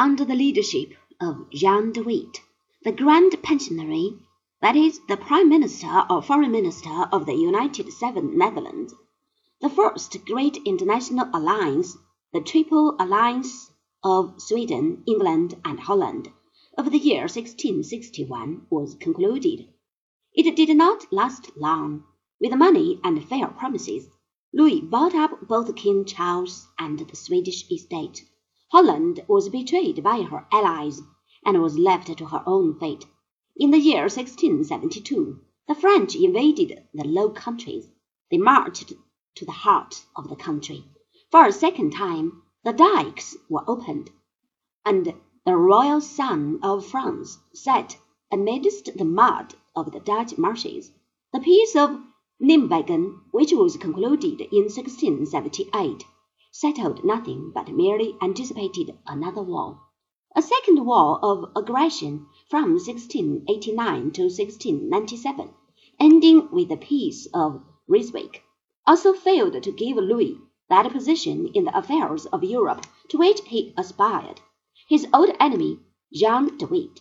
Under the leadership of Jan de Witt, the Grand Pensionary, that is, the Prime Minister or Foreign Minister of the United Seven Netherlands, the first great international alliance, the Triple Alliance of Sweden, England, and Holland, of the year 1661 was concluded. It did not last long. With money and fair promises, Louis bought up both King Charles and the Swedish estate. Holland was betrayed by her allies, and was left to her own fate. In the year 1672, the French invaded the Low Countries. They marched to the heart of the country. For a second time, the dikes were opened, and the royal sun of France set amidst the mud of the Dutch marshes. The Peace of Nimwegen, which was concluded in 1678, settled nothing but merely anticipated another war. A second war of aggression from 1689 to 1697, ending with the Peace of Ryswick, also failed to give Louis that position in the affairs of Europe to which he aspired. His old enemy, Jean de Witt,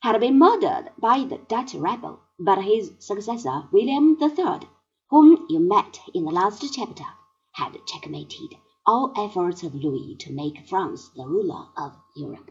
had been murdered by the Dutch rebel, but his successor, William III, whom you met in the last chapter, had checkmated all efforts of Louis to make France the ruler of Europe.